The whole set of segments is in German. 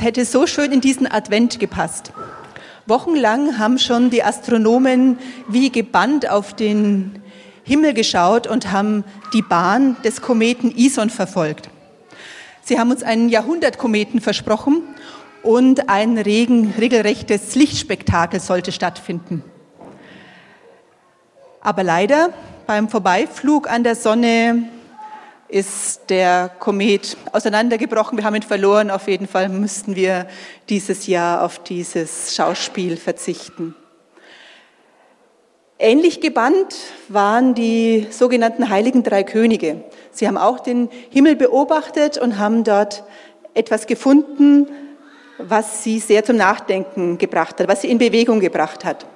Hätte so schön in diesen Advent gepasst. Wochenlang haben schon die Astronomen wie gebannt auf den Himmel geschaut und haben die Bahn des Kometen Ison verfolgt. Sie haben uns einen Jahrhundertkometen versprochen und ein regen, regelrechtes Lichtspektakel sollte stattfinden. Aber leider beim Vorbeiflug an der Sonne ist der Komet auseinandergebrochen. Wir haben ihn verloren. Auf jeden Fall müssten wir dieses Jahr auf dieses Schauspiel verzichten. Ähnlich gebannt waren die sogenannten heiligen drei Könige. Sie haben auch den Himmel beobachtet und haben dort etwas gefunden, was sie sehr zum Nachdenken gebracht hat, was sie in Bewegung gebracht hat.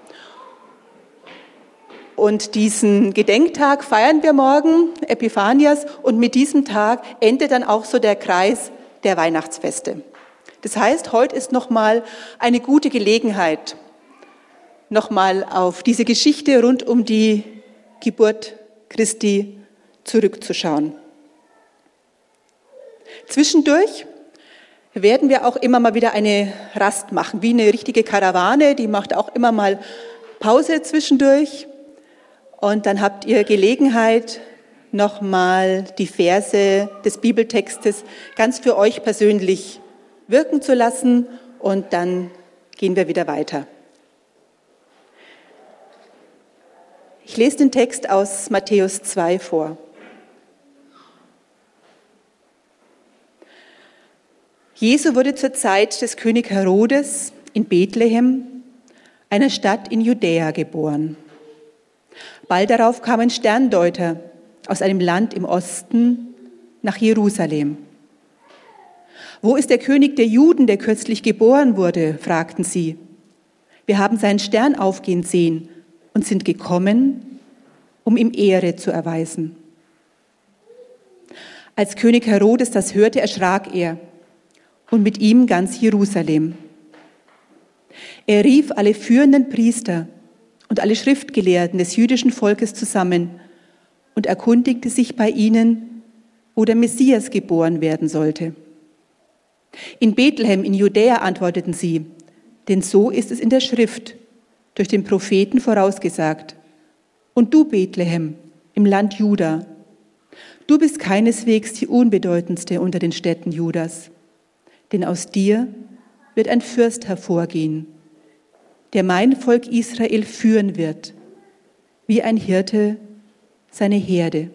Und diesen Gedenktag feiern wir morgen, Epiphanias, und mit diesem Tag endet dann auch so der Kreis der Weihnachtsfeste. Das heißt, heute ist nochmal eine gute Gelegenheit, nochmal auf diese Geschichte rund um die Geburt Christi zurückzuschauen. Zwischendurch werden wir auch immer mal wieder eine Rast machen, wie eine richtige Karawane, die macht auch immer mal Pause zwischendurch und dann habt ihr Gelegenheit, nochmal die Verse des Bibeltextes ganz für euch persönlich wirken zu lassen und dann gehen wir wieder weiter. Ich lese den Text aus Matthäus 2 vor. Jesu wurde zur Zeit des König Herodes in Bethlehem, einer Stadt in Judäa, geboren. Bald darauf kamen Sterndeuter aus einem Land im Osten nach Jerusalem. Wo ist der König der Juden, der kürzlich geboren wurde? fragten sie. Wir haben seinen Stern aufgehen sehen und sind gekommen, um ihm Ehre zu erweisen. Als König Herodes das hörte, erschrak er und mit ihm ganz Jerusalem. Er rief alle führenden Priester und alle Schriftgelehrten des jüdischen Volkes zusammen und erkundigte sich bei ihnen, wo der Messias geboren werden sollte. In Bethlehem in Judäa antworteten sie, denn so ist es in der Schrift durch den Propheten vorausgesagt. Und du, Bethlehem, im Land Juda, du bist keineswegs die unbedeutendste unter den Städten Judas, denn aus dir wird ein Fürst hervorgehen, der mein Volk Israel führen wird, wie ein Hirte seine Herde.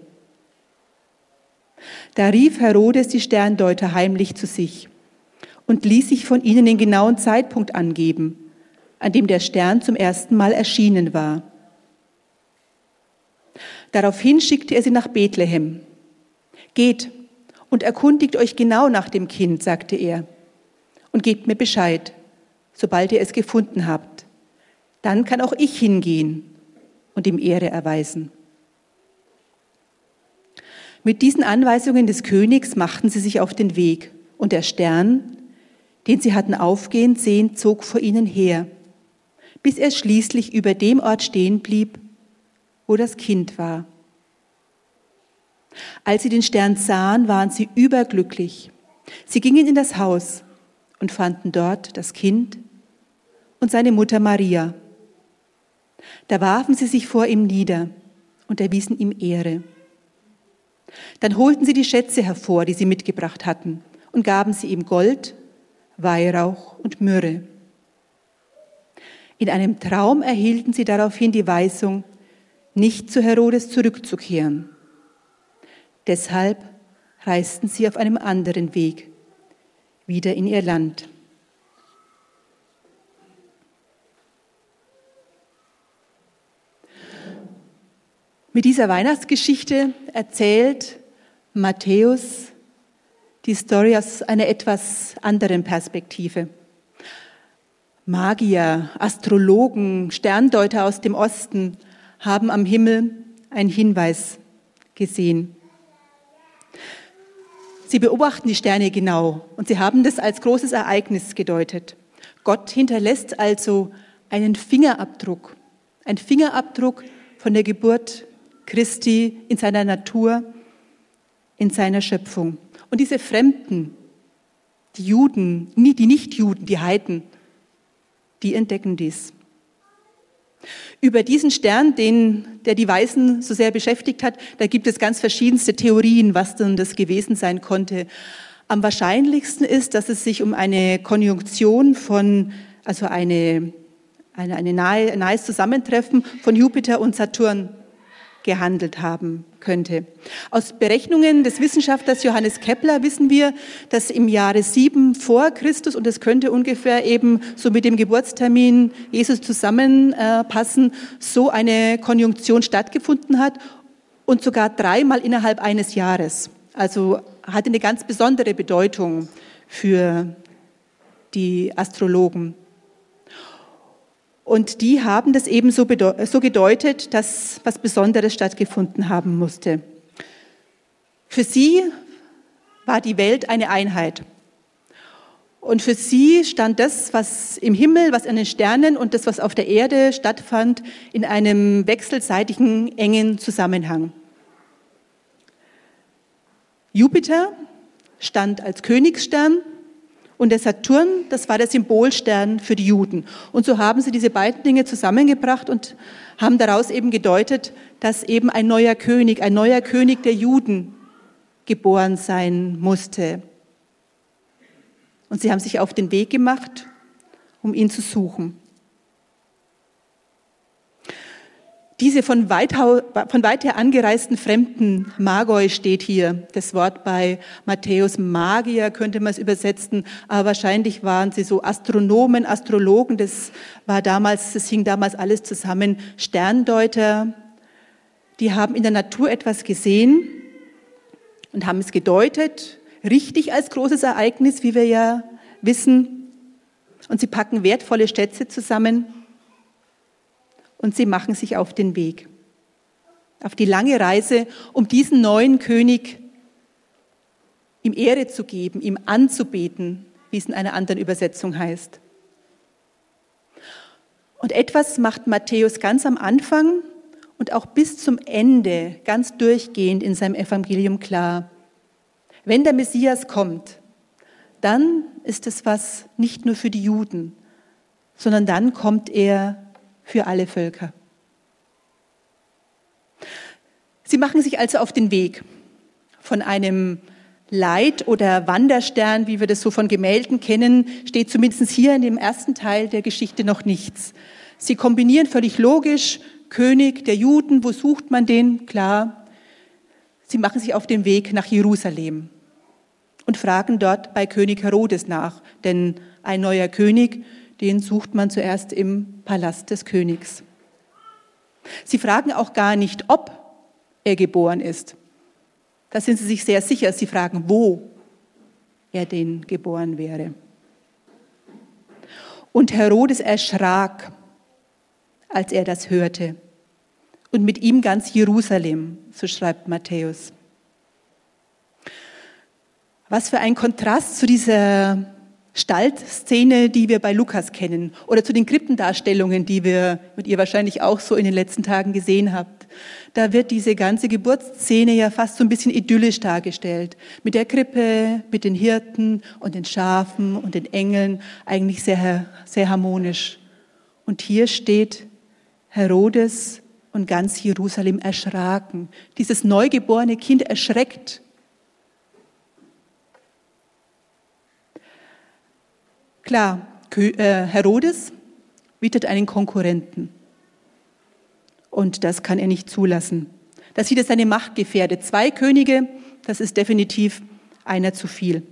Da rief Herodes die Sterndeuter heimlich zu sich und ließ sich von ihnen den genauen Zeitpunkt angeben, an dem der Stern zum ersten Mal erschienen war. Daraufhin schickte er sie nach Bethlehem. Geht und erkundigt euch genau nach dem Kind, sagte er, und gebt mir Bescheid, sobald ihr es gefunden habt dann kann auch ich hingehen und ihm Ehre erweisen. Mit diesen Anweisungen des Königs machten sie sich auf den Weg, und der Stern, den sie hatten aufgehen sehen, zog vor ihnen her, bis er schließlich über dem Ort stehen blieb, wo das Kind war. Als sie den Stern sahen, waren sie überglücklich. Sie gingen in das Haus und fanden dort das Kind und seine Mutter Maria. Da warfen sie sich vor ihm nieder und erwiesen ihm Ehre. Dann holten sie die Schätze hervor, die sie mitgebracht hatten, und gaben sie ihm Gold, Weihrauch und Myrrhe. In einem Traum erhielten sie daraufhin die Weisung, nicht zu Herodes zurückzukehren. Deshalb reisten sie auf einem anderen Weg wieder in ihr Land. Mit dieser Weihnachtsgeschichte erzählt Matthäus die Story aus einer etwas anderen Perspektive. Magier, Astrologen, Sterndeuter aus dem Osten haben am Himmel einen Hinweis gesehen. Sie beobachten die Sterne genau und sie haben das als großes Ereignis gedeutet. Gott hinterlässt also einen Fingerabdruck, ein Fingerabdruck von der Geburt Christi in seiner Natur, in seiner Schöpfung. Und diese Fremden, die Juden, die Nichtjuden, die Heiden, die entdecken dies. Über diesen Stern, den, der die Weißen so sehr beschäftigt hat, da gibt es ganz verschiedenste Theorien, was denn das gewesen sein konnte. Am wahrscheinlichsten ist, dass es sich um eine Konjunktion von, also eine, eine, eine nahe, nahes Zusammentreffen von Jupiter und Saturn gehandelt haben könnte. Aus Berechnungen des Wissenschaftlers Johannes Kepler wissen wir, dass im Jahre 7 vor Christus, und das könnte ungefähr eben so mit dem Geburtstermin Jesus zusammenpassen, so eine Konjunktion stattgefunden hat und sogar dreimal innerhalb eines Jahres. Also hatte eine ganz besondere Bedeutung für die Astrologen. Und die haben das eben so, so gedeutet, dass was Besonderes stattgefunden haben musste. Für sie war die Welt eine Einheit. Und für sie stand das, was im Himmel, was an den Sternen und das, was auf der Erde stattfand, in einem wechselseitigen, engen Zusammenhang. Jupiter stand als Königsstern und der Saturn, das war der Symbolstern für die Juden. Und so haben sie diese beiden Dinge zusammengebracht und haben daraus eben gedeutet, dass eben ein neuer König, ein neuer König der Juden geboren sein musste. Und sie haben sich auf den Weg gemacht, um ihn zu suchen. Diese von weit, von weit her angereisten Fremden, Magoi steht hier, das Wort bei Matthäus, Magier könnte man es übersetzen, aber wahrscheinlich waren sie so Astronomen, Astrologen, das war damals, das hing damals alles zusammen, Sterndeuter, die haben in der Natur etwas gesehen und haben es gedeutet, richtig als großes Ereignis, wie wir ja wissen, und sie packen wertvolle Schätze zusammen und sie machen sich auf den Weg, auf die lange Reise, um diesen neuen König ihm Ehre zu geben, ihm anzubeten, wie es in einer anderen Übersetzung heißt. Und etwas macht Matthäus ganz am Anfang und auch bis zum Ende ganz durchgehend in seinem Evangelium klar. Wenn der Messias kommt, dann ist es was nicht nur für die Juden, sondern dann kommt er für alle Völker. Sie machen sich also auf den Weg von einem Leit- oder Wanderstern, wie wir das so von Gemälden kennen, steht zumindest hier in dem ersten Teil der Geschichte noch nichts. Sie kombinieren völlig logisch König der Juden, wo sucht man den? Klar, sie machen sich auf den Weg nach Jerusalem und fragen dort bei König Herodes nach, denn ein neuer König den sucht man zuerst im Palast des Königs. Sie fragen auch gar nicht, ob er geboren ist. Da sind sie sich sehr sicher. Sie fragen, wo er denn geboren wäre. Und Herodes erschrak, als er das hörte. Und mit ihm ganz Jerusalem, so schreibt Matthäus. Was für ein Kontrast zu dieser Stallszene, die wir bei Lukas kennen, oder zu den Krippendarstellungen, die wir mit ihr wahrscheinlich auch so in den letzten Tagen gesehen habt. Da wird diese ganze Geburtsszene ja fast so ein bisschen idyllisch dargestellt. Mit der Krippe, mit den Hirten und den Schafen und den Engeln, eigentlich sehr, sehr harmonisch. Und hier steht Herodes und ganz Jerusalem erschraken. Dieses neugeborene Kind erschreckt Klar, äh, Herodes bietet einen Konkurrenten. Und das kann er nicht zulassen. Da sieht er seine Macht gefährdet. Zwei Könige, das ist definitiv einer zu viel.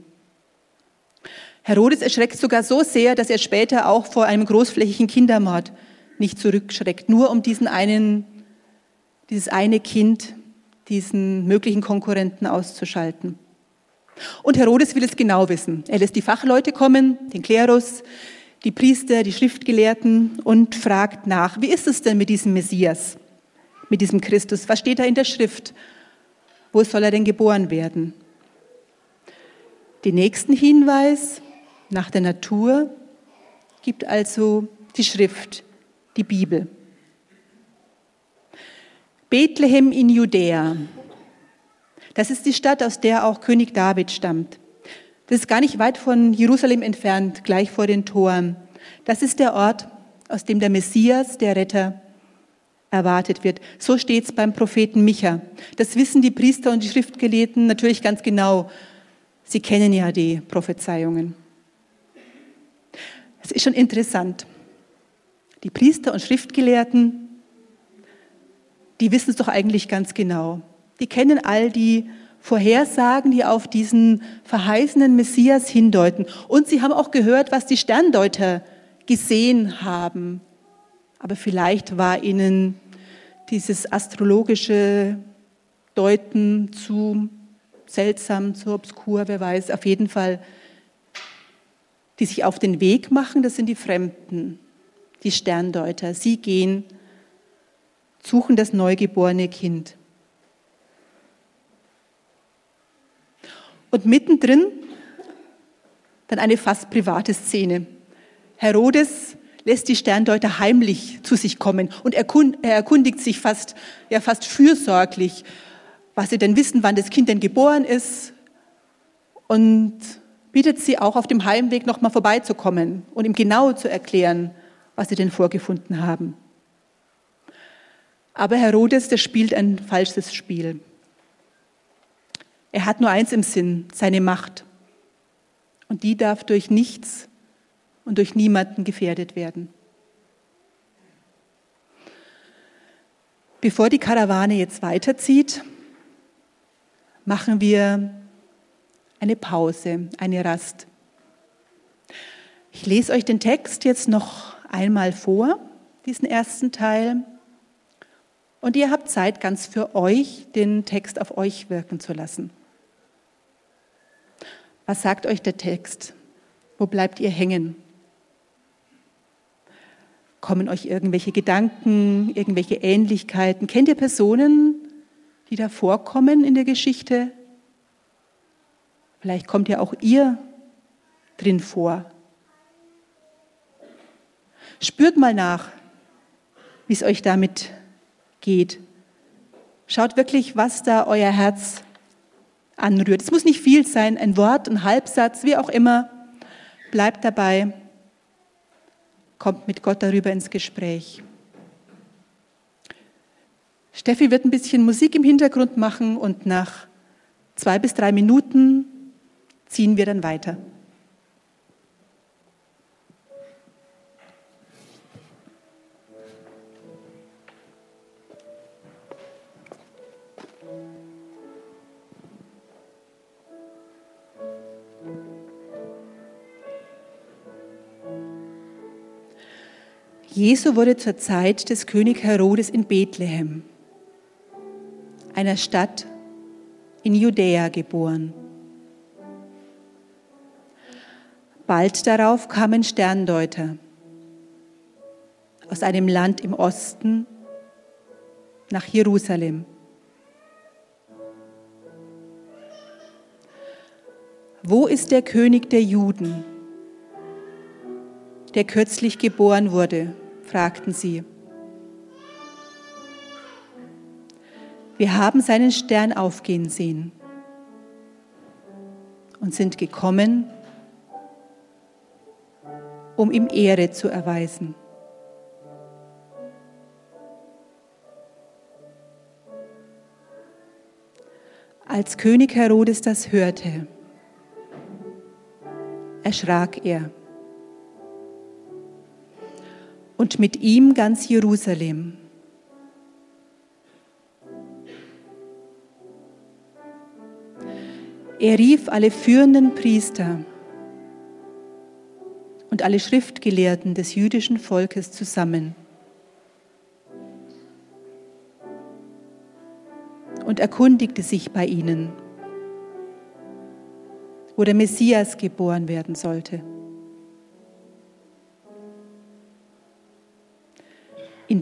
Herodes erschreckt sogar so sehr, dass er später auch vor einem großflächigen Kindermord nicht zurückschreckt, nur um diesen einen, dieses eine Kind, diesen möglichen Konkurrenten auszuschalten. Und Herodes will es genau wissen. Er lässt die Fachleute kommen, den Klerus, die Priester, die Schriftgelehrten und fragt nach, wie ist es denn mit diesem Messias, mit diesem Christus? Was steht da in der Schrift? Wo soll er denn geboren werden? Den nächsten Hinweis nach der Natur gibt also die Schrift, die Bibel. Bethlehem in Judäa, das ist die Stadt, aus der auch König David stammt. Das ist gar nicht weit von Jerusalem entfernt, gleich vor den Toren. Das ist der Ort, aus dem der Messias, der Retter, erwartet wird. So steht es beim Propheten Micha. Das wissen die Priester und die Schriftgelehrten natürlich ganz genau. Sie kennen ja die Prophezeiungen. Es ist schon interessant. Die Priester und Schriftgelehrten, die wissen es doch eigentlich ganz genau. Die kennen all die Vorhersagen, die auf diesen verheißenen Messias hindeuten. Und sie haben auch gehört, was die Sterndeuter gesehen haben. Aber vielleicht war ihnen dieses astrologische Deuten zu seltsam, zu obskur, wer weiß. Auf jeden Fall, die sich auf den Weg machen, das sind die Fremden, die Sterndeuter. Sie gehen, suchen das neugeborene Kind. Und mittendrin dann eine fast private Szene. Herodes lässt die Sterndeuter heimlich zu sich kommen und er erkundigt sich fast, ja, fast fürsorglich, was sie denn wissen, wann das Kind denn geboren ist und bittet sie auch auf dem Heimweg nochmal vorbeizukommen und ihm genau zu erklären, was sie denn vorgefunden haben. Aber Herodes, der spielt ein falsches Spiel. Er hat nur eins im Sinn, seine Macht. Und die darf durch nichts und durch niemanden gefährdet werden. Bevor die Karawane jetzt weiterzieht, machen wir eine Pause, eine Rast. Ich lese euch den Text jetzt noch einmal vor, diesen ersten Teil. Und ihr habt Zeit, ganz für euch den Text auf euch wirken zu lassen. Was sagt euch der Text? Wo bleibt ihr hängen? Kommen euch irgendwelche Gedanken, irgendwelche Ähnlichkeiten? Kennt ihr Personen, die da vorkommen in der Geschichte? Vielleicht kommt ja auch ihr drin vor. Spürt mal nach, wie es euch damit geht. Schaut wirklich, was da euer Herz anrührt. Es muss nicht viel sein, ein Wort, ein Halbsatz, wie auch immer. Bleibt dabei kommt mit Gott darüber ins Gespräch. Steffi wird ein bisschen Musik im Hintergrund machen und nach zwei bis drei Minuten ziehen wir dann weiter. Jesu wurde zur Zeit des König Herodes in Bethlehem, einer Stadt in Judäa, geboren. Bald darauf kamen Sterndeuter aus einem Land im Osten nach Jerusalem. Wo ist der König der Juden, der kürzlich geboren wurde? Fragten sie. Wir haben seinen Stern aufgehen sehen und sind gekommen, um ihm Ehre zu erweisen. Als König Herodes das hörte, erschrak er und mit ihm ganz Jerusalem. Er rief alle führenden Priester und alle Schriftgelehrten des jüdischen Volkes zusammen und erkundigte sich bei ihnen, wo der Messias geboren werden sollte.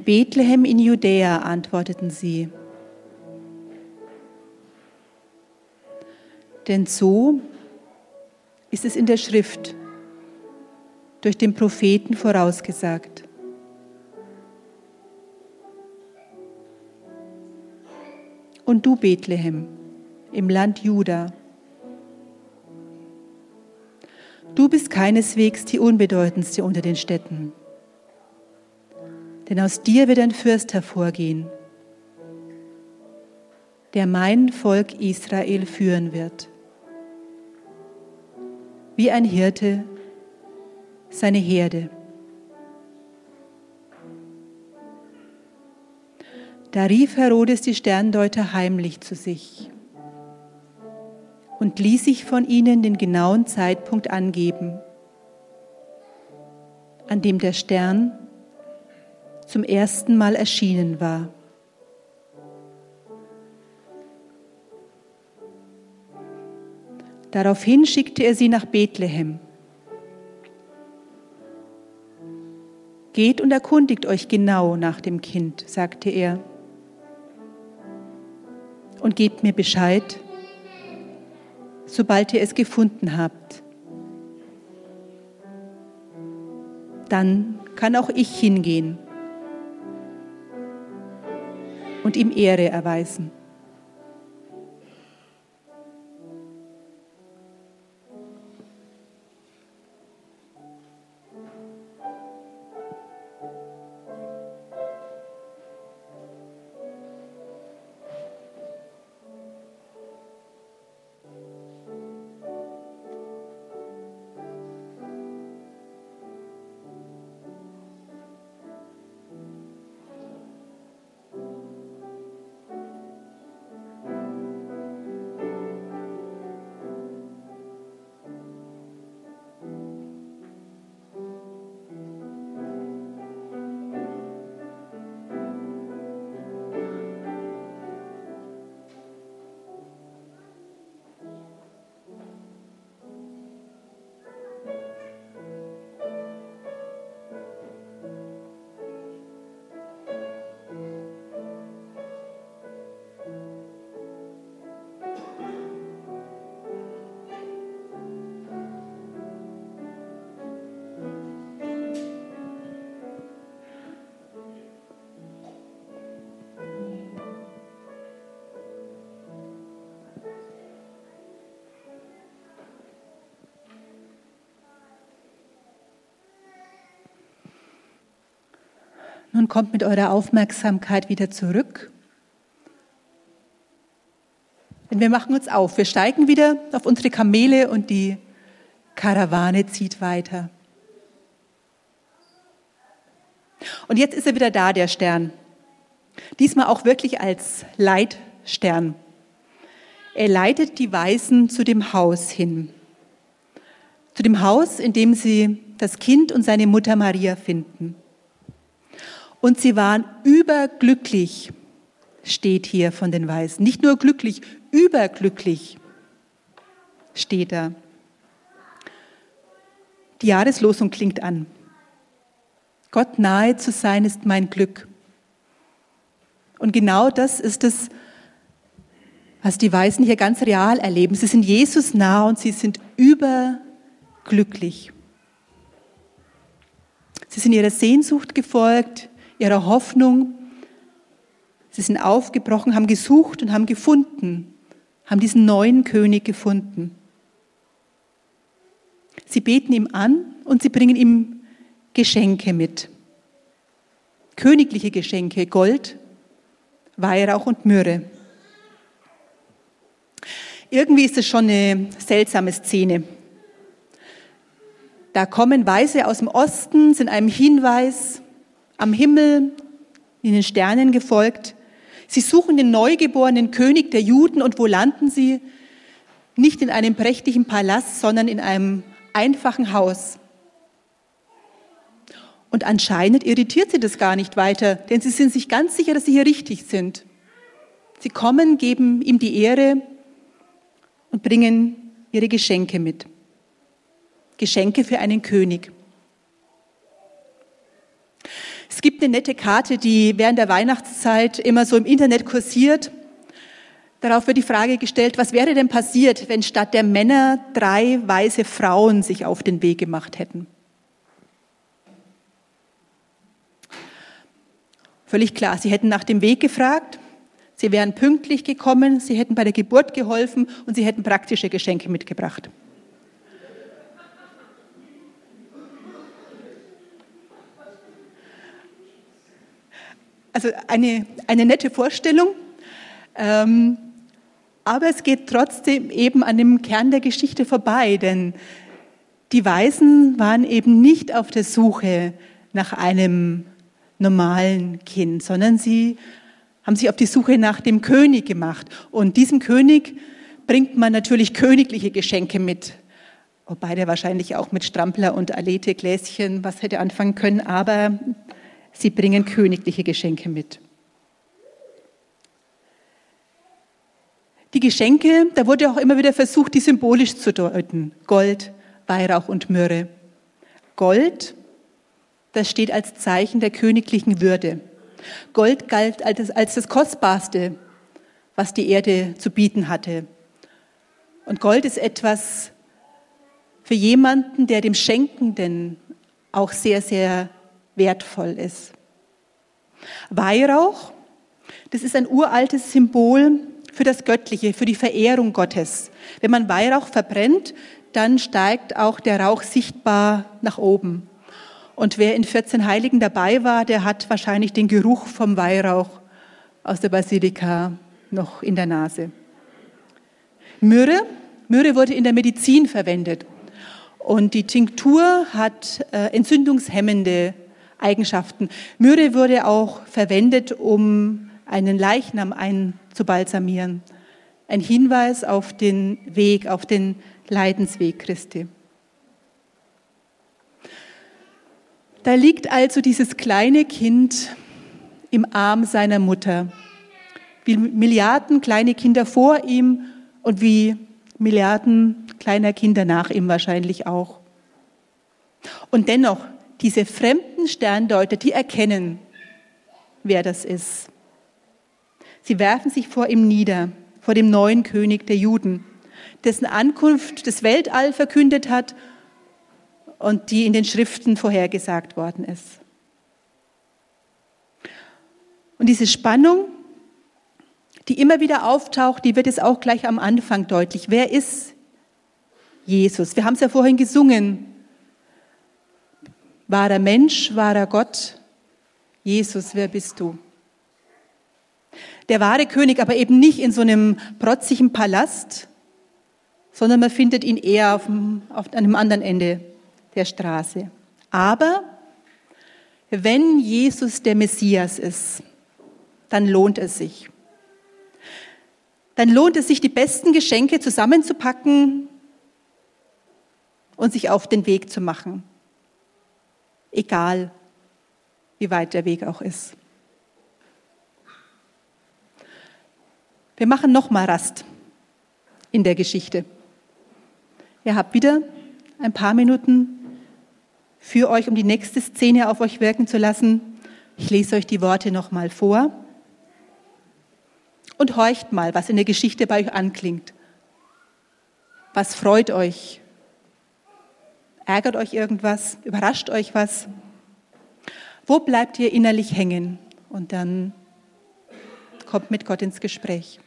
Bethlehem in Judäa, antworteten sie. Denn so ist es in der Schrift durch den Propheten vorausgesagt. Und du, Bethlehem, im Land Juda, du bist keineswegs die unbedeutendste unter den Städten. Denn aus dir wird ein Fürst hervorgehen, der mein Volk Israel führen wird. Wie ein Hirte seine Herde. Da rief Herodes die Sterndeuter heimlich zu sich und ließ sich von ihnen den genauen Zeitpunkt angeben, an dem der Stern zum ersten Mal erschienen war. Daraufhin schickte er sie nach Bethlehem. Geht und erkundigt euch genau nach dem Kind, sagte er und gebt mir Bescheid, sobald ihr es gefunden habt. Dann kann auch ich hingehen und ihm Ehre erweisen. Nun kommt mit eurer Aufmerksamkeit wieder zurück. Denn wir machen uns auf. Wir steigen wieder auf unsere Kamele und die Karawane zieht weiter. Und jetzt ist er wieder da, der Stern. Diesmal auch wirklich als Leitstern. Er leitet die Weisen zu dem Haus hin. Zu dem Haus, in dem sie das Kind und seine Mutter Maria finden. Und sie waren überglücklich, steht hier von den Weisen. Nicht nur glücklich, überglücklich steht da. Die Jahreslosung klingt an. Gott nahe zu sein ist mein Glück. Und genau das ist es, was die Weisen hier ganz real erleben. Sie sind Jesus nah und sie sind überglücklich. Sie sind ihrer Sehnsucht gefolgt, ihrer Hoffnung. Sie sind aufgebrochen, haben gesucht und haben gefunden, haben diesen neuen König gefunden. Sie beten ihm an und sie bringen ihm Geschenke mit. Königliche Geschenke, Gold, Weihrauch und Myrrhe. Irgendwie ist es schon eine seltsame Szene. Da kommen Weise aus dem Osten, sind einem Hinweis am Himmel, in den Sternen gefolgt. Sie suchen den neugeborenen König der Juden und wo landen sie? Nicht in einem prächtigen Palast, sondern in einem einfachen Haus. Und anscheinend irritiert sie das gar nicht weiter, denn sie sind sich ganz sicher, dass sie hier richtig sind. Sie kommen, geben ihm die Ehre und bringen ihre Geschenke mit. Geschenke für einen König. Es gibt eine nette Karte, die während der Weihnachtszeit immer so im Internet kursiert. Darauf wird die Frage gestellt, was wäre denn passiert, wenn statt der Männer drei weise Frauen sich auf den Weg gemacht hätten? Völlig klar, sie hätten nach dem Weg gefragt, sie wären pünktlich gekommen, sie hätten bei der Geburt geholfen und sie hätten praktische Geschenke mitgebracht. Also eine, eine nette Vorstellung. Ähm, aber es geht trotzdem eben an dem Kern der Geschichte vorbei, denn die Weisen waren eben nicht auf der Suche nach einem normalen Kind, sondern sie haben sich auf die Suche nach dem König gemacht. Und diesem König bringt man natürlich königliche Geschenke mit. Wobei der wahrscheinlich auch mit Strampler und Alete Gläschen was hätte anfangen können, aber sie bringen königliche Geschenke mit. Die Geschenke, da wurde auch immer wieder versucht, die symbolisch zu deuten. Gold, Weihrauch und Myrrhe. Gold, das steht als Zeichen der königlichen Würde. Gold galt als das Kostbarste, was die Erde zu bieten hatte. Und Gold ist etwas für jemanden, der dem Schenkenden auch sehr, sehr wertvoll ist. Weihrauch, das ist ein uraltes Symbol für das Göttliche, für die Verehrung Gottes. Wenn man Weihrauch verbrennt, dann steigt auch der Rauch sichtbar nach oben. Und wer in 14 Heiligen dabei war, der hat wahrscheinlich den Geruch vom Weihrauch aus der Basilika noch in der Nase. Myrrhe, Myrrhe wurde in der Medizin verwendet. Und die Tinktur hat äh, entzündungshemmende Eigenschaften. Myrrhe wurde auch verwendet, um einen Leichnam einzubalsamieren. Ein Hinweis auf den Weg, auf den Leidensweg Christi. Da liegt also dieses kleine Kind im Arm seiner Mutter, wie Milliarden kleine Kinder vor ihm und wie Milliarden kleiner Kinder nach ihm wahrscheinlich auch. Und dennoch, diese fremden Sterndeuter, die erkennen, wer das ist. Sie werfen sich vor ihm nieder, vor dem neuen König der Juden, dessen Ankunft das Weltall verkündet hat und die in den Schriften vorhergesagt worden ist. Und diese Spannung, die immer wieder auftaucht, die wird es auch gleich am Anfang deutlich. Wer ist Jesus? Wir haben es ja vorhin gesungen. Wahrer Mensch, wahrer Gott. Jesus, wer bist du? Der wahre König, aber eben nicht in so einem protzigen Palast, sondern man findet ihn eher auf, dem, auf einem anderen Ende der Straße. Aber wenn Jesus der Messias ist, dann lohnt es sich. Dann lohnt es sich, die besten Geschenke zusammenzupacken und sich auf den Weg zu machen. Egal, wie weit der Weg auch ist. Wir machen nochmal Rast in der Geschichte. Ihr habt wieder ein paar Minuten für euch, um die nächste Szene auf euch wirken zu lassen. Ich lese euch die Worte nochmal vor und horcht mal, was in der Geschichte bei euch anklingt. Was freut euch? Ärgert euch irgendwas? Überrascht euch was? Wo bleibt ihr innerlich hängen? Und dann kommt mit Gott ins Gespräch.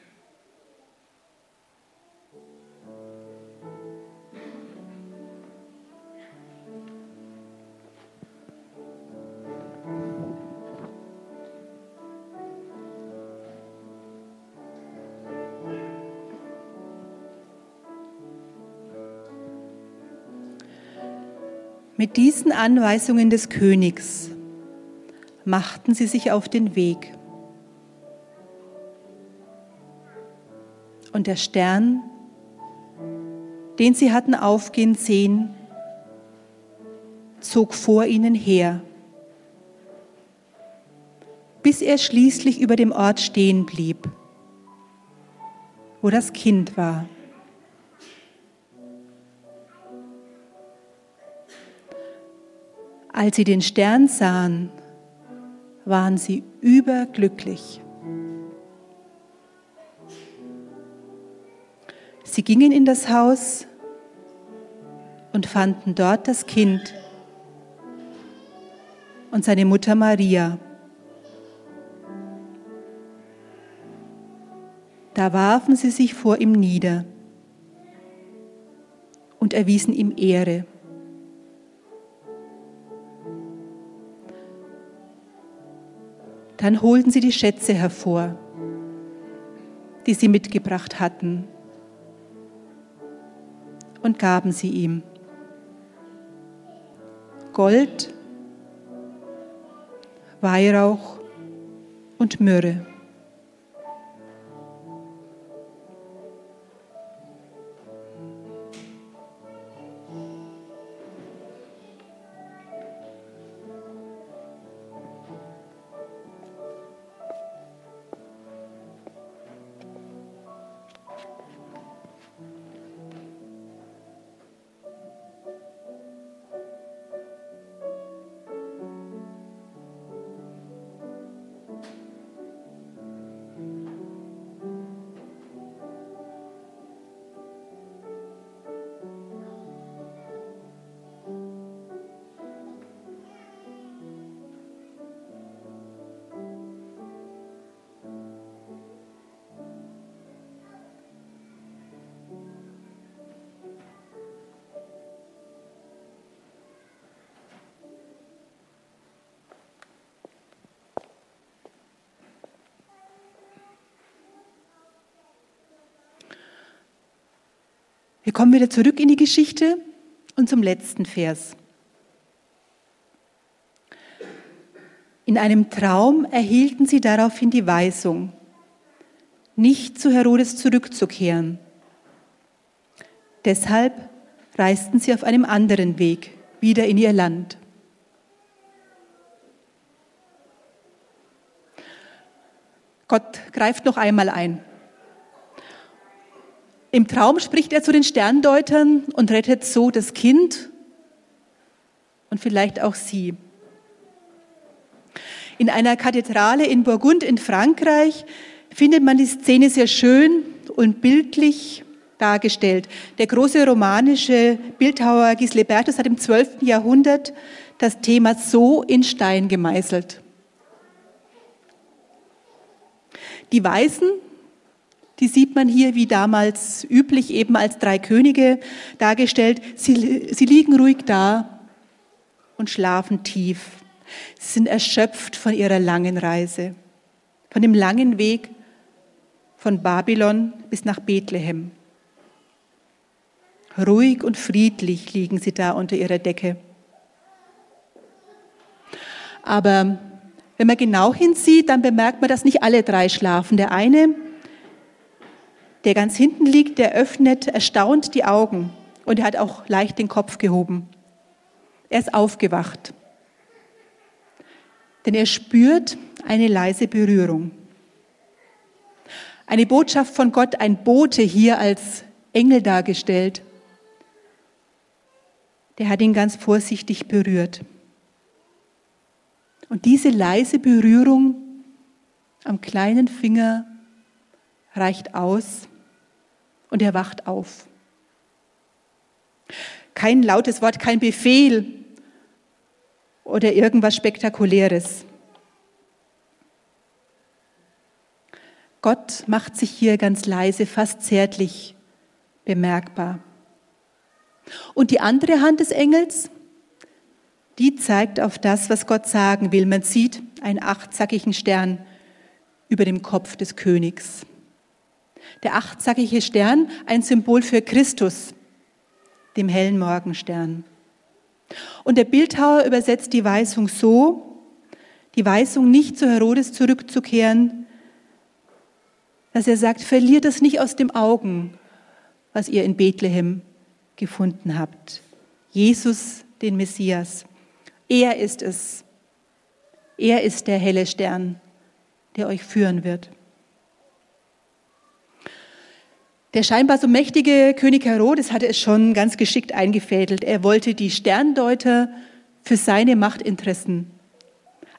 Mit diesen Anweisungen des Königs machten sie sich auf den Weg. Und der Stern, den sie hatten aufgehen sehen, zog vor ihnen her, bis er schließlich über dem Ort stehen blieb, wo das Kind war. Als sie den Stern sahen, waren sie überglücklich. Sie gingen in das Haus und fanden dort das Kind und seine Mutter Maria. Da warfen sie sich vor ihm nieder und erwiesen ihm Ehre. Dann holten sie die Schätze hervor, die sie mitgebracht hatten, und gaben sie ihm. Gold, Weihrauch und Myrrhe. Wir kommen wieder zurück in die Geschichte und zum letzten Vers. In einem Traum erhielten sie daraufhin die Weisung, nicht zu Herodes zurückzukehren. Deshalb reisten sie auf einem anderen Weg wieder in ihr Land. Gott greift noch einmal ein. Im Traum spricht er zu den Sterndeutern und rettet so das Kind und vielleicht auch sie. In einer Kathedrale in Burgund in Frankreich findet man die Szene sehr schön und bildlich dargestellt. Der große romanische Bildhauer Gislebertus hat im 12. Jahrhundert das Thema so in Stein gemeißelt. Die Weißen die sieht man hier wie damals üblich eben als drei Könige dargestellt. Sie, sie liegen ruhig da und schlafen tief. Sie sind erschöpft von ihrer langen Reise, von dem langen Weg von Babylon bis nach Bethlehem. Ruhig und friedlich liegen sie da unter ihrer Decke. Aber wenn man genau hinsieht, dann bemerkt man, dass nicht alle drei schlafen. Der eine der ganz hinten liegt, der öffnet erstaunt die Augen und er hat auch leicht den Kopf gehoben. Er ist aufgewacht, denn er spürt eine leise Berührung. Eine Botschaft von Gott, ein Bote hier als Engel dargestellt. Der hat ihn ganz vorsichtig berührt. Und diese leise Berührung am kleinen Finger reicht aus und er wacht auf. Kein lautes Wort, kein Befehl oder irgendwas Spektakuläres. Gott macht sich hier ganz leise, fast zärtlich bemerkbar. Und die andere Hand des Engels, die zeigt auf das, was Gott sagen will. Man sieht einen achtzackigen Stern über dem Kopf des Königs. Der achtzackige Stern, ein Symbol für Christus, dem hellen Morgenstern. Und der Bildhauer übersetzt die Weisung so, die Weisung nicht zu Herodes zurückzukehren, dass er sagt, verliert es nicht aus dem Augen, was ihr in Bethlehem gefunden habt. Jesus, den Messias. Er ist es. Er ist der helle Stern, der euch führen wird. Der scheinbar so mächtige König Herodes hatte es schon ganz geschickt eingefädelt. Er wollte die Sterndeuter für seine Machtinteressen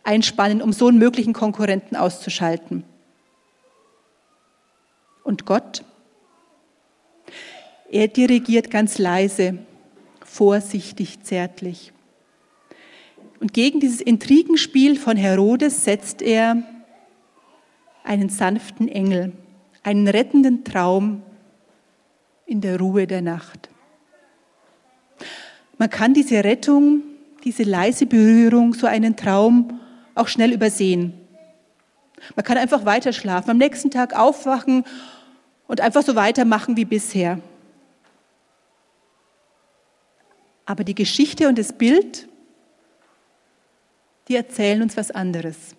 einspannen, um so einen möglichen Konkurrenten auszuschalten. Und Gott? Er dirigiert ganz leise, vorsichtig, zärtlich. Und gegen dieses Intrigenspiel von Herodes setzt er einen sanften Engel, einen rettenden Traum, in der Ruhe der Nacht. Man kann diese Rettung, diese leise Berührung, so einen Traum auch schnell übersehen. Man kann einfach weiter schlafen, am nächsten Tag aufwachen und einfach so weitermachen wie bisher. Aber die Geschichte und das Bild, die erzählen uns was anderes.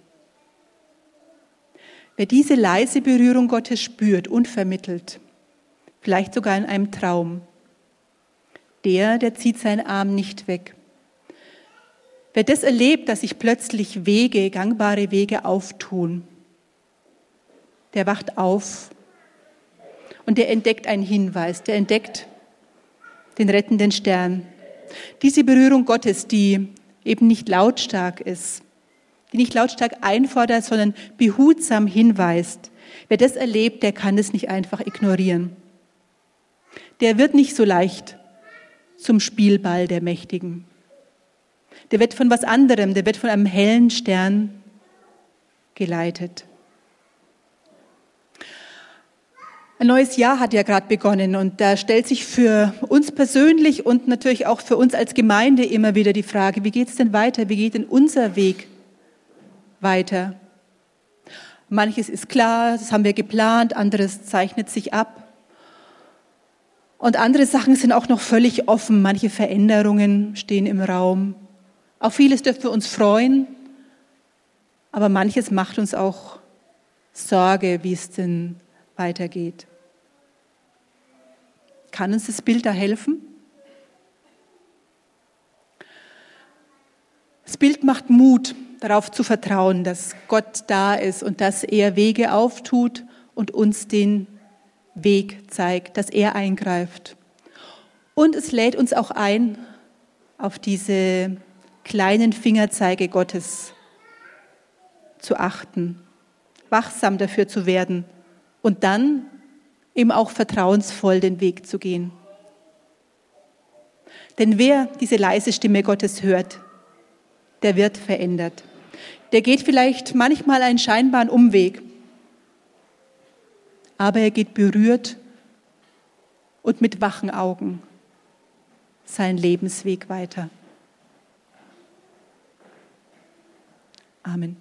Wer diese leise Berührung Gottes spürt und vermittelt, vielleicht sogar in einem Traum, der, der zieht seinen Arm nicht weg. Wer das erlebt, dass sich plötzlich Wege, gangbare Wege auftun, der wacht auf und der entdeckt einen Hinweis, der entdeckt den rettenden Stern. Diese Berührung Gottes, die eben nicht lautstark ist, die nicht lautstark einfordert, sondern behutsam hinweist. Wer das erlebt, der kann es nicht einfach ignorieren. Der wird nicht so leicht zum Spielball der Mächtigen. Der wird von was anderem, der wird von einem hellen Stern geleitet. Ein neues Jahr hat ja gerade begonnen und da stellt sich für uns persönlich und natürlich auch für uns als Gemeinde immer wieder die Frage, wie geht es denn weiter? Wie geht denn unser Weg weiter? Manches ist klar, das haben wir geplant, anderes zeichnet sich ab. Und andere Sachen sind auch noch völlig offen. Manche Veränderungen stehen im Raum. Auf vieles dürfen wir uns freuen, aber manches macht uns auch Sorge, wie es denn weitergeht. Kann uns das Bild da helfen? Das Bild macht Mut, darauf zu vertrauen, dass Gott da ist und dass er Wege auftut und uns den Weg zeigt, dass er eingreift. Und es lädt uns auch ein, auf diese kleinen Fingerzeige Gottes zu achten, wachsam dafür zu werden und dann eben auch vertrauensvoll den Weg zu gehen. Denn wer diese leise Stimme Gottes hört, der wird verändert. Der geht vielleicht manchmal einen scheinbaren Umweg, aber er geht berührt und mit wachen Augen seinen Lebensweg weiter. Amen.